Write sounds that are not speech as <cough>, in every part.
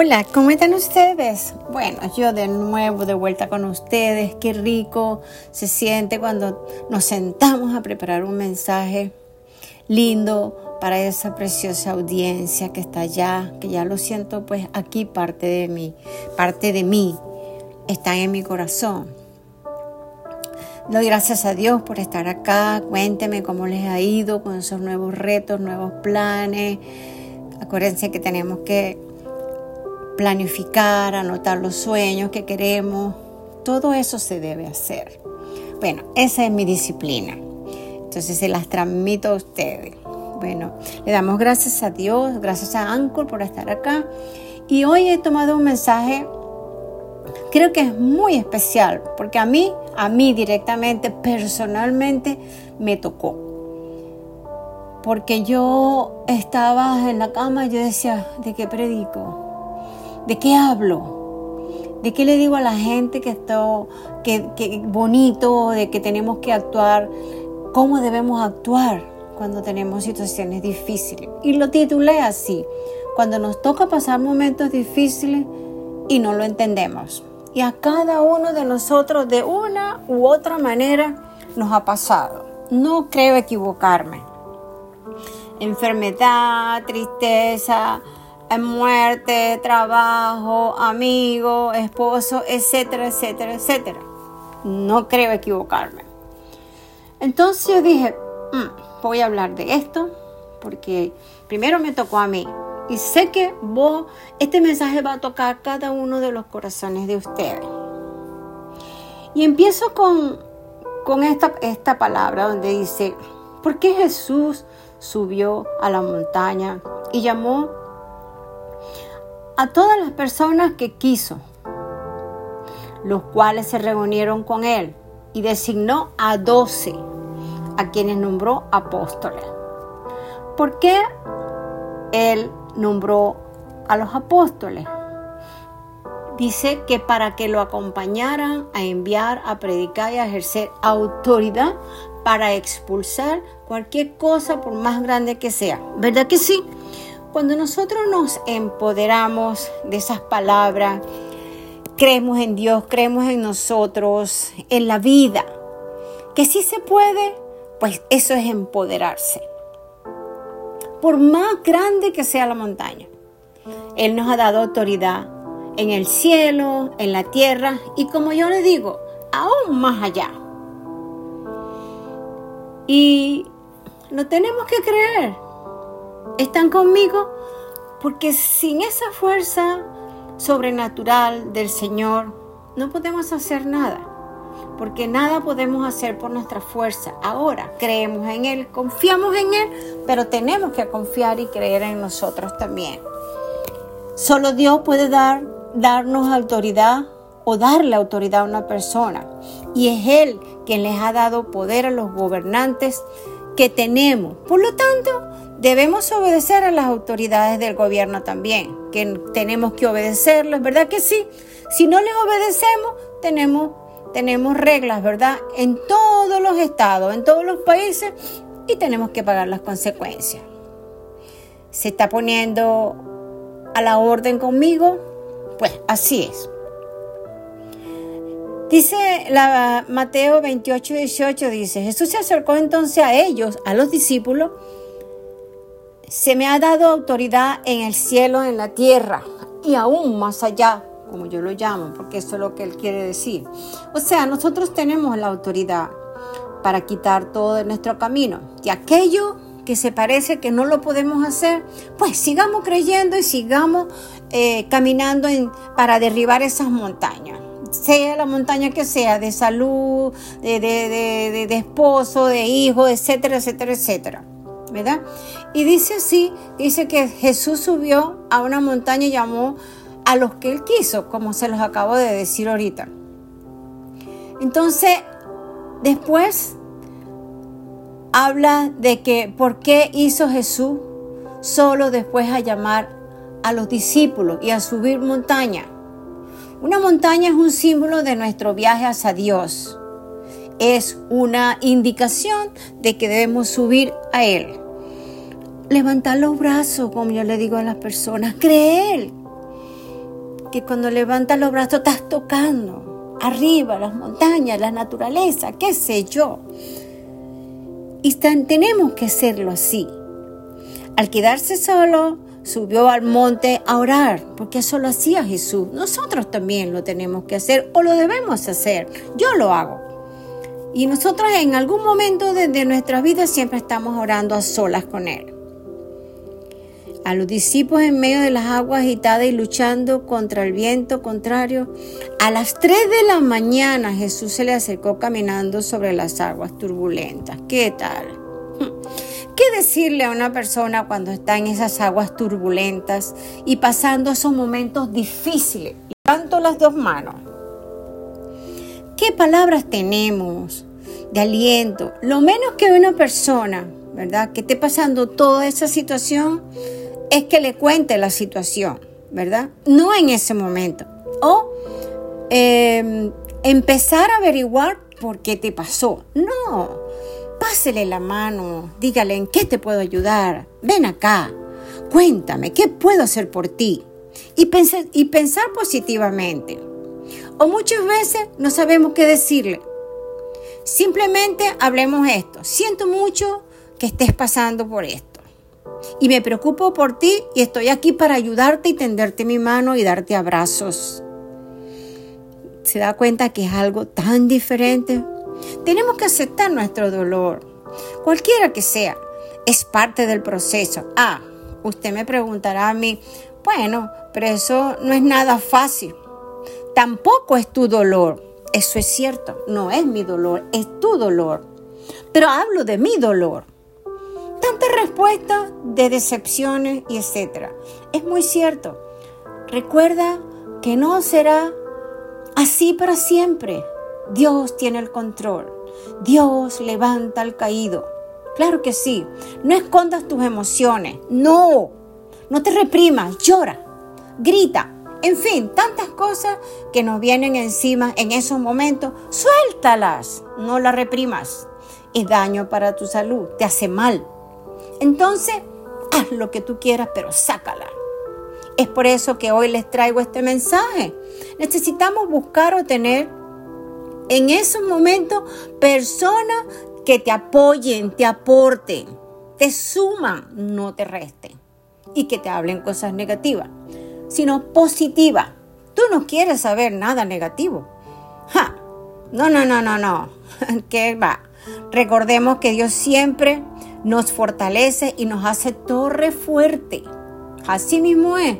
Hola, ¿cómo están ustedes? Bueno, yo de nuevo de vuelta con ustedes. Qué rico se siente cuando nos sentamos a preparar un mensaje lindo para esa preciosa audiencia que está allá, que ya lo siento pues aquí parte de mí, parte de mí, están en mi corazón. Doy gracias a Dios por estar acá. Cuénteme cómo les ha ido con esos nuevos retos, nuevos planes. Acuérdense que tenemos que planificar, anotar los sueños que queremos. Todo eso se debe hacer. Bueno, esa es mi disciplina. Entonces se las transmito a ustedes. Bueno, le damos gracias a Dios, gracias a Anchor por estar acá. Y hoy he tomado un mensaje, creo que es muy especial, porque a mí, a mí directamente, personalmente, me tocó porque yo estaba en la cama y yo decía, ¿de qué predico? ¿De qué hablo? ¿De qué le digo a la gente que esto, que, que bonito, de que tenemos que actuar? ¿Cómo debemos actuar cuando tenemos situaciones difíciles? Y lo titulé así, cuando nos toca pasar momentos difíciles y no lo entendemos. Y a cada uno de nosotros de una u otra manera nos ha pasado. No creo equivocarme. Enfermedad, tristeza, muerte, trabajo, amigo, esposo, etcétera, etcétera, etcétera. No creo equivocarme. Entonces yo dije, mm, voy a hablar de esto porque primero me tocó a mí y sé que vos, este mensaje va a tocar cada uno de los corazones de ustedes. Y empiezo con, con esta, esta palabra donde dice, ¿por qué Jesús subió a la montaña y llamó a todas las personas que quiso, los cuales se reunieron con él y designó a doce, a quienes nombró apóstoles. ¿Por qué él nombró a los apóstoles? Dice que para que lo acompañaran a enviar, a predicar y a ejercer autoridad para expulsar cualquier cosa por más grande que sea. ¿Verdad que sí? Cuando nosotros nos empoderamos de esas palabras, creemos en Dios, creemos en nosotros, en la vida, que sí se puede, pues eso es empoderarse. Por más grande que sea la montaña, Él nos ha dado autoridad en el cielo, en la tierra y como yo le digo, aún más allá. Y lo tenemos que creer están conmigo porque sin esa fuerza sobrenatural del Señor no podemos hacer nada. Porque nada podemos hacer por nuestra fuerza. Ahora creemos en Él, confiamos en Él, pero tenemos que confiar y creer en nosotros también. Solo Dios puede dar, darnos autoridad o darle autoridad a una persona. Y es Él quien les ha dado poder a los gobernantes que tenemos. Por lo tanto, debemos obedecer a las autoridades del gobierno también, que tenemos que obedecerles, ¿verdad que sí? Si no les obedecemos, tenemos, tenemos reglas, ¿verdad? En todos los estados, en todos los países, y tenemos que pagar las consecuencias. ¿Se está poniendo a la orden conmigo? Pues así es. Dice Mateo 28, 18, dice, Jesús se acercó entonces a ellos, a los discípulos, se me ha dado autoridad en el cielo, en la tierra y aún más allá, como yo lo llamo, porque eso es lo que él quiere decir. O sea, nosotros tenemos la autoridad para quitar todo de nuestro camino. Y aquello que se parece que no lo podemos hacer, pues sigamos creyendo y sigamos eh, caminando para derribar esas montañas. Sea la montaña que sea, de salud, de, de, de esposo, de hijo, etcétera, etcétera, etcétera. ¿verdad? Y dice así, dice que Jesús subió a una montaña y llamó a los que él quiso, como se los acabo de decir ahorita. Entonces, después habla de que por qué hizo Jesús solo después a llamar a los discípulos y a subir montaña. Una montaña es un símbolo de nuestro viaje hacia Dios es una indicación de que debemos subir a Él. Levantar los brazos, como yo le digo a las personas, creer. que cuando levantas los brazos estás tocando arriba, las montañas, la naturaleza, qué sé yo. Y tenemos que hacerlo así. Al quedarse solo, subió al monte a orar, porque eso lo hacía Jesús. Nosotros también lo tenemos que hacer o lo debemos hacer. Yo lo hago. Y nosotros en algún momento de, nuestra vida siempre estamos orando a solas con Él. A los discípulos en medio de las aguas agitadas y luchando contra el viento contrario, a las 3 de la mañana Jesús se le acercó caminando sobre las aguas turbulentas. ¿Qué tal? ¿Qué decirle a una persona cuando está en esas aguas turbulentas y pasando esos momentos difíciles? Tanto las dos manos. ¿Qué palabras tenemos de aliento? Lo menos que una persona, ¿verdad? Que esté pasando toda esa situación es que le cuente la situación, ¿verdad? No en ese momento. O em, empezar a averiguar por qué te pasó. No pásele la mano, dígale en qué te puedo ayudar, ven acá, cuéntame, ¿qué puedo hacer por ti? Y pensar, positivamente. O muchas veces no sabemos qué decirle. Simplemente hablemos esto. Siento mucho que estés pasando por esto. Y me preocupo por ti y estoy aquí para ayudarte y tenderte mi mano y darte abrazos. ¿Se da cuenta que es algo tan diferente? Tenemos que aceptar nuestro dolor, cualquiera que sea. Es parte del proceso. Ah, usted me preguntará a mí, bueno, pero eso no es nada fácil. Tampoco es tu dolor. Eso es cierto, no es mi dolor, es tu dolor. Pero hablo de mi dolor. Tantas respuestas de decepciones y etcétera. Es muy cierto. Recuerda que no será así para siempre. Dios tiene el control. Dios levanta al caído. Claro que sí. No escondas tus emociones. No. No te reprimas. Llora. Grita. En fin, tantas cosas que nos vienen encima en esos momentos. Suéltalas. No las reprimas. Es daño para tu salud. Te hace mal. Entonces, haz lo que tú quieras, pero sácala. Es por eso que hoy les traigo este mensaje. Necesitamos buscar o tener en esos momentos personas que te apoyen, te aporten, te suman, no te resten. Y que te hablen cosas negativas, sino positivas. Tú no quieres saber nada negativo. No, no, no, no, no. <laughs> ¿Qué va? Recordemos que Dios siempre nos fortalece y nos hace torre fuerte. Así mismo es.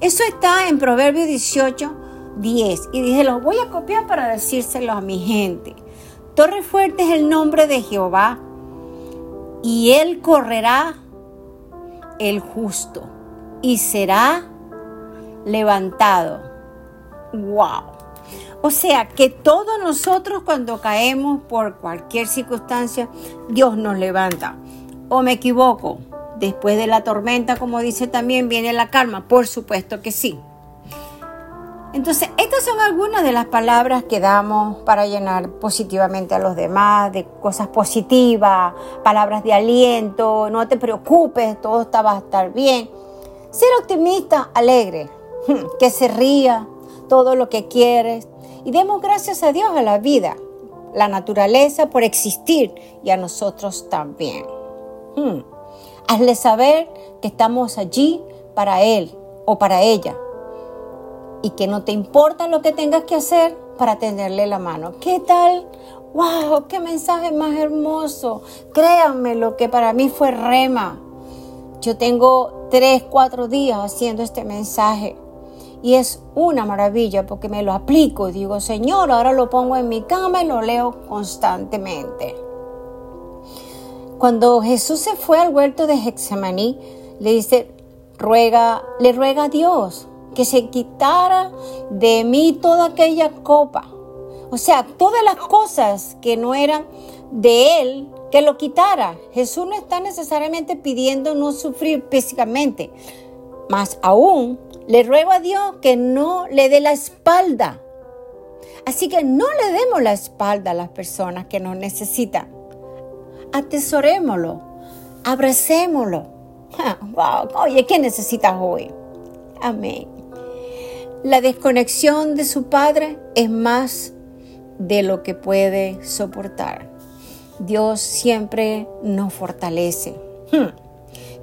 Eso está en Proverbios 18, 10. Y dije, los voy a copiar para decírselo a mi gente. Torre fuerte es el nombre de Jehová y él correrá el justo y será levantado. ¡Wow! O sea que todos nosotros cuando caemos por cualquier circunstancia, Dios nos levanta. ¿O me equivoco? Después de la tormenta, como dice también, viene la calma. Por supuesto que sí. Entonces, estas son algunas de las palabras que damos para llenar positivamente a los demás, de cosas positivas, palabras de aliento, no te preocupes, todo está, va a estar bien. Ser optimista, alegre, <laughs> que se ría, todo lo que quieres. Y demos gracias a Dios a la vida, la naturaleza por existir y a nosotros también. Hmm. Hazle saber que estamos allí para Él o para ella y que no te importa lo que tengas que hacer para tenerle la mano. ¿Qué tal? ¡Wow! ¡Qué mensaje más hermoso! Créanme lo que para mí fue rema. Yo tengo tres, cuatro días haciendo este mensaje y es una maravilla porque me lo aplico y digo, Señor, ahora lo pongo en mi cama y lo leo constantemente. Cuando Jesús se fue al huerto de Hexemaní, le dice, ruega, le ruega a Dios que se quitara de mí toda aquella copa. O sea, todas las cosas que no eran de Él, que lo quitara. Jesús no está necesariamente pidiendo no sufrir físicamente, más aún le ruego a Dios que no le dé la espalda. Así que no le demos la espalda a las personas que nos necesitan. Atesorémoslo, abracémoslo. <laughs> Wow, oye, ¿qué necesitas hoy? Amén. La desconexión de su padre es más de lo que puede soportar. Dios siempre nos fortalece. Hmm.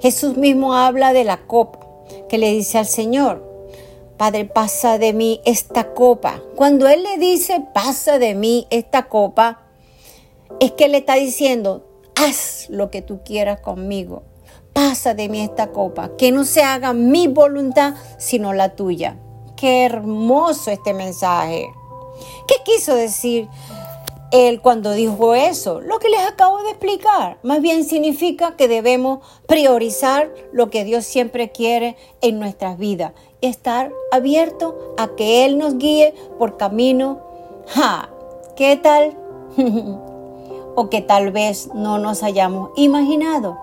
Jesús mismo habla de la copa que le dice al Señor, Padre, pasa de mí esta copa. Cuando Él le dice, pasa de mí esta copa, es que le está diciendo, haz lo que tú quieras conmigo. Pasa de mí esta copa. Que no se haga mi voluntad, sino la tuya. Qué hermoso este mensaje. ¿Qué quiso decir él cuando dijo eso? Lo que les acabo de explicar. Más bien significa que debemos priorizar lo que Dios siempre quiere en nuestras vidas. Estar abierto a que Él nos guíe por camino. ¿Qué tal? <laughs> o que tal vez no nos hayamos imaginado.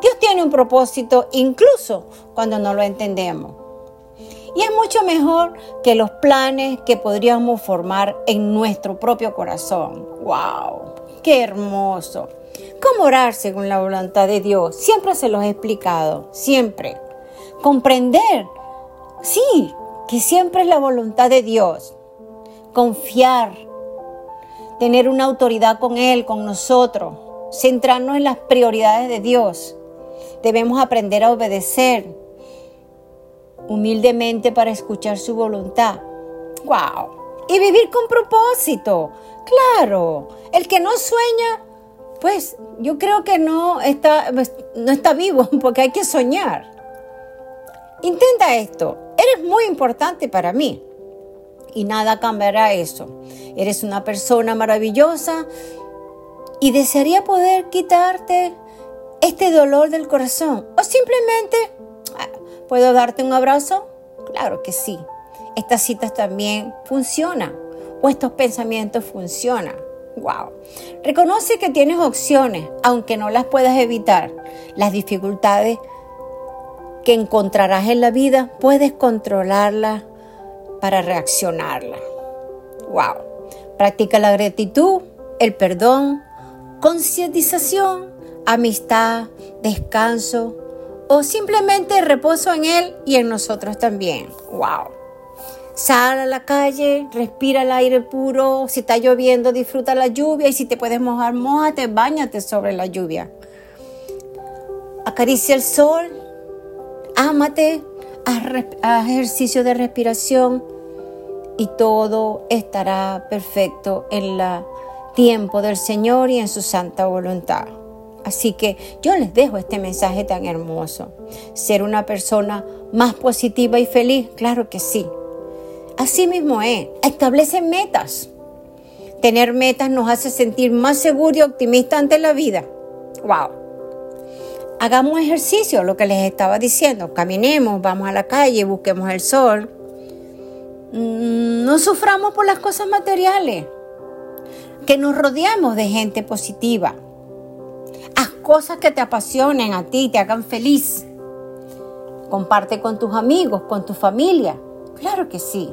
Dios tiene un propósito incluso cuando no lo entendemos. Y es mucho mejor que los planes que podríamos formar en nuestro propio corazón. ¡Wow! ¡Qué hermoso! ¿Cómo orar según la voluntad de Dios? Siempre se los he explicado, siempre. Comprender, sí, que siempre es la voluntad de Dios. Confiar, tener una autoridad con Él, con nosotros, centrarnos en las prioridades de Dios. Debemos aprender a obedecer, humildemente para escuchar su voluntad. ¡Wow! Y vivir con propósito. Claro, el que no sueña, pues yo creo que no está, pues, no está vivo <laughs> porque hay que soñar. Intenta esto. Eres muy importante para mí. Y nada cambiará eso. Eres una persona maravillosa y desearía poder quitarte este dolor del corazón. O simplemente ¿Puedo darte un abrazo? Claro que sí. Estas citas también funcionan o estos pensamientos funcionan. Wow. Reconoce que tienes opciones, aunque no las puedas evitar. Las dificultades que encontrarás en la vida, puedes controlarlas para reaccionarlas. Wow. Practica la gratitud, el perdón, concientización, amistad, descanso, o simplemente reposo en Él y en nosotros también. ¡Wow! Sal a la calle, respira el aire puro. Si está lloviendo, disfruta la lluvia. Y si te puedes mojar, mojate, bañate sobre la lluvia. Acaricia el sol, ámate, haz ejercicio de respiración y todo estará perfecto en el tiempo del Señor y en su santa voluntad. Así que yo les dejo este mensaje tan hermoso. Ser una persona más positiva y feliz, claro que sí. Así mismo es. Establece metas. Tener metas nos hace sentir más seguros y optimistas ante la vida. Wow. Hagamos ejercicio, lo que les estaba diciendo. Caminemos, vamos a la calle, busquemos el sol. Mm, no suframos por las cosas materiales. Que nos rodeamos de gente positiva cosas que te apasionen a ti, te hagan feliz. Comparte con tus amigos, con tu familia. Claro que sí.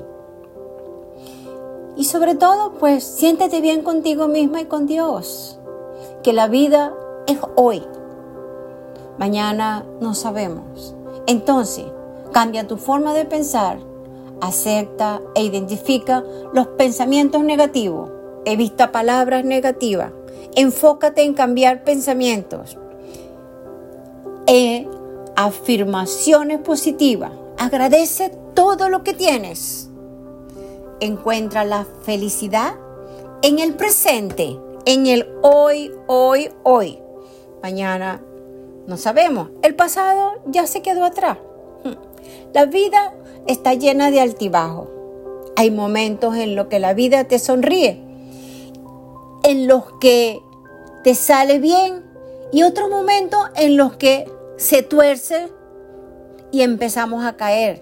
Y sobre todo, pues siéntete bien contigo misma y con Dios. Que la vida es hoy. Mañana no sabemos. Entonces, cambia tu forma de pensar. Acepta e identifica los pensamientos negativos. Evita palabras negativas Enfócate en cambiar pensamientos, en afirmaciones positivas. Agradece todo lo que tienes. Encuentra la felicidad en el presente, en el hoy, hoy, hoy. Mañana no sabemos. El pasado ya se quedó atrás. <laughs> La vida está llena de altibajos. Hay momentos en los que la vida te sonríe, en los que te sale bien y otro momento en los que se tuerce y empezamos a caer.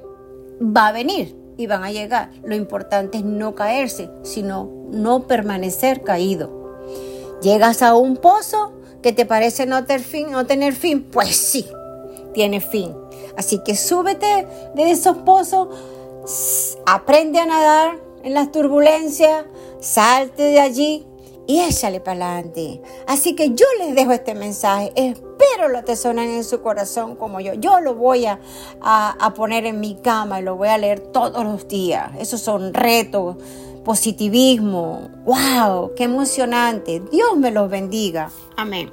Va a venir y van a llegar. Lo importante es no caerse, sino no permanecer caído. Llegas a un pozo que te parece no tener fin, no tener fin, pues sí, tiene fin. Así que súbete de esos pozos, aprende a nadar en las turbulencias, salte de allí y échale para adelante. Así que yo les dejo este mensaje. Espero lo atesoren en su corazón como yo. Yo lo voy a, a, poner en mi cama y lo voy a leer todos los días. Esos son retos, positivismo. ¡Wow! ¡Qué emocionante! Dios me los bendiga. Amén.